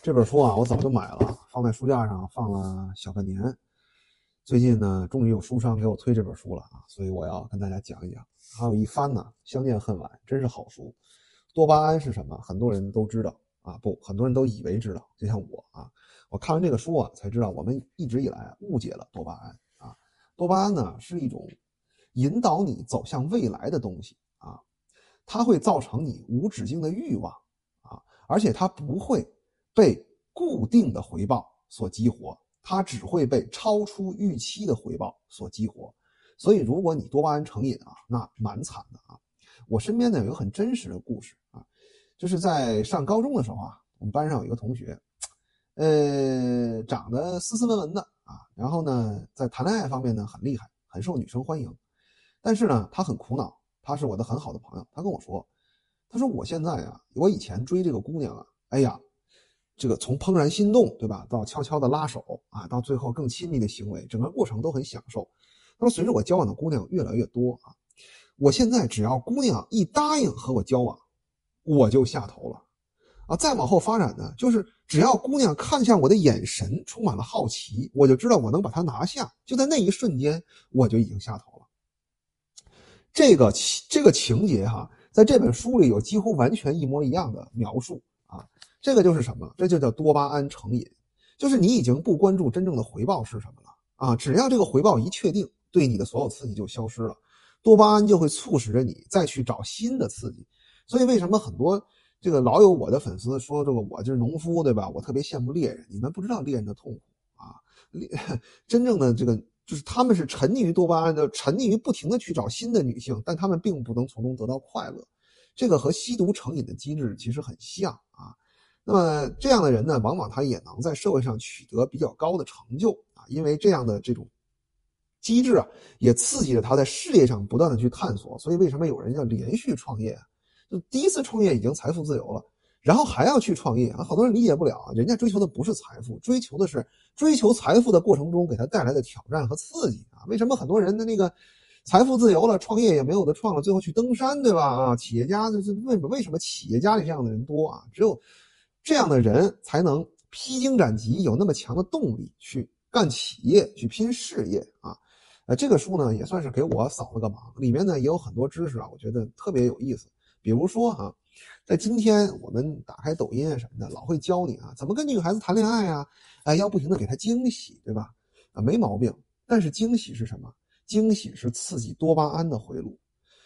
这本书啊，我早就买了，放在书架上放了小半年。最近呢，终于有书商给我推这本书了啊，所以我要跟大家讲一讲。还有一番呢，相见恨晚，真是好书。多巴胺是什么？很多人都知道啊，不，很多人都以为知道。就像我啊，我看完这个书啊，才知道我们一直以来误解了多巴胺啊。多巴胺呢，是一种引导你走向未来的东西啊，它会造成你无止境的欲望啊，而且它不会。被固定的回报所激活，它只会被超出预期的回报所激活。所以，如果你多巴胺成瘾啊，那蛮惨的啊。我身边呢有一个很真实的故事啊，就是在上高中的时候啊，我们班上有一个同学，呃，长得斯斯文文的啊，然后呢，在谈恋爱方面呢很厉害，很受女生欢迎。但是呢，他很苦恼，他是我的很好的朋友，他跟我说，他说我现在啊，我以前追这个姑娘啊，哎呀。这个从怦然心动，对吧，到悄悄的拉手啊，到最后更亲密的行为，整个过程都很享受。那么，随着我交往的姑娘越来越多啊，我现在只要姑娘一答应和我交往，我就下头了啊。再往后发展呢，就是只要姑娘看向我的眼神充满了好奇，我就知道我能把她拿下。就在那一瞬间，我就已经下头了。这个这个情节哈，在这本书里有几乎完全一模一样的描述啊。这个就是什么？这就叫多巴胺成瘾，就是你已经不关注真正的回报是什么了啊！只要这个回报一确定，对你的所有刺激就消失了，多巴胺就会促使着你再去找新的刺激。所以为什么很多这个老有我的粉丝说这个我就是农夫，对吧？我特别羡慕猎人，你们不知道猎人的痛苦啊！猎真正的这个就是他们是沉溺于多巴胺的，沉溺于不停的去找新的女性，但他们并不能从中得到快乐。这个和吸毒成瘾的机制其实很像啊。那么这样的人呢，往往他也能在社会上取得比较高的成就啊，因为这样的这种机制啊，也刺激着他在事业上不断的去探索。所以为什么有人要连续创业？就第一次创业已经财富自由了，然后还要去创业啊？好多人理解不了啊，人家追求的不是财富，追求的是追求财富的过程中给他带来的挑战和刺激啊。为什么很多人的那个财富自由了，创业也没有的创了，最后去登山，对吧？啊，企业家这这为为什么企业家里这样的人多啊？只有。这样的人才能披荆斩棘，有那么强的动力去干企业、去拼事业啊！呃，这个书呢也算是给我扫了个盲，里面呢也有很多知识啊，我觉得特别有意思。比如说啊，在今天我们打开抖音啊什么的，老会教你啊怎么跟女孩子谈恋爱啊，哎，要不停的给她惊喜，对吧？啊，没毛病。但是惊喜是什么？惊喜是刺激多巴胺的回路。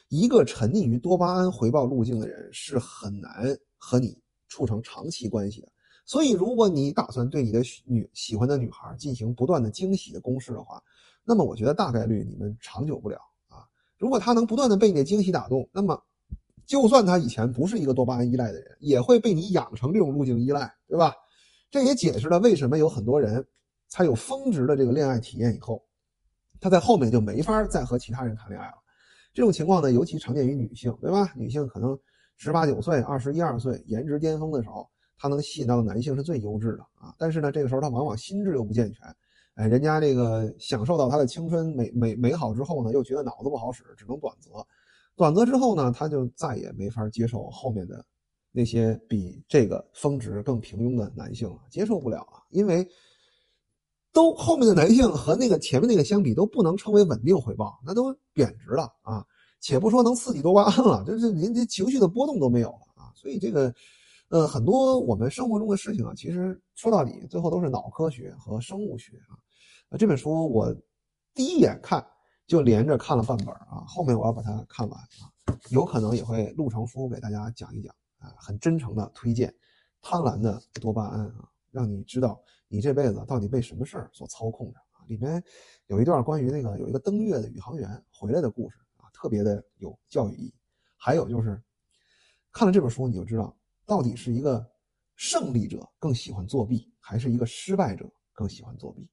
一个沉溺于多巴胺回报路径的人是很难和你。促成长期关系的，所以如果你打算对你的女喜欢的女孩进行不断的惊喜的攻势的话，那么我觉得大概率你们长久不了啊。如果她能不断的被你的惊喜打动，那么就算她以前不是一个多巴胺依赖的人，也会被你养成这种路径依赖，对吧？这也解释了为什么有很多人才有峰值的这个恋爱体验以后，他在后面就没法再和其他人谈恋爱了。这种情况呢，尤其常见于女性，对吧？女性可能。十八九岁、二十一二岁，颜值巅峰的时候，他能吸引到的男性是最优质的啊。但是呢，这个时候他往往心智又不健全，哎，人家这个享受到他的青春美美美好之后呢，又觉得脑子不好使，只能短择。短择之后呢，他就再也没法接受后面的那些比这个峰值更平庸的男性了，接受不了啊，因为都后面的男性和那个前面那个相比，都不能称为稳定回报，那都贬值了啊。且不说能刺激多巴胺了，就是您这情绪的波动都没有了啊！所以这个，呃，很多我们生活中的事情啊，其实说到底，最后都是脑科学和生物学啊。这本书我第一眼看就连着看了半本啊，后面我要把它看完啊，有可能也会录成书给大家讲一讲啊，很真诚的推荐《贪婪的多巴胺》啊，让你知道你这辈子到底被什么事儿所操控着啊。里面有一段关于那个有一个登月的宇航员回来的故事。特别的有教育意义，还有就是看了这本书，你就知道到底是一个胜利者更喜欢作弊，还是一个失败者更喜欢作弊。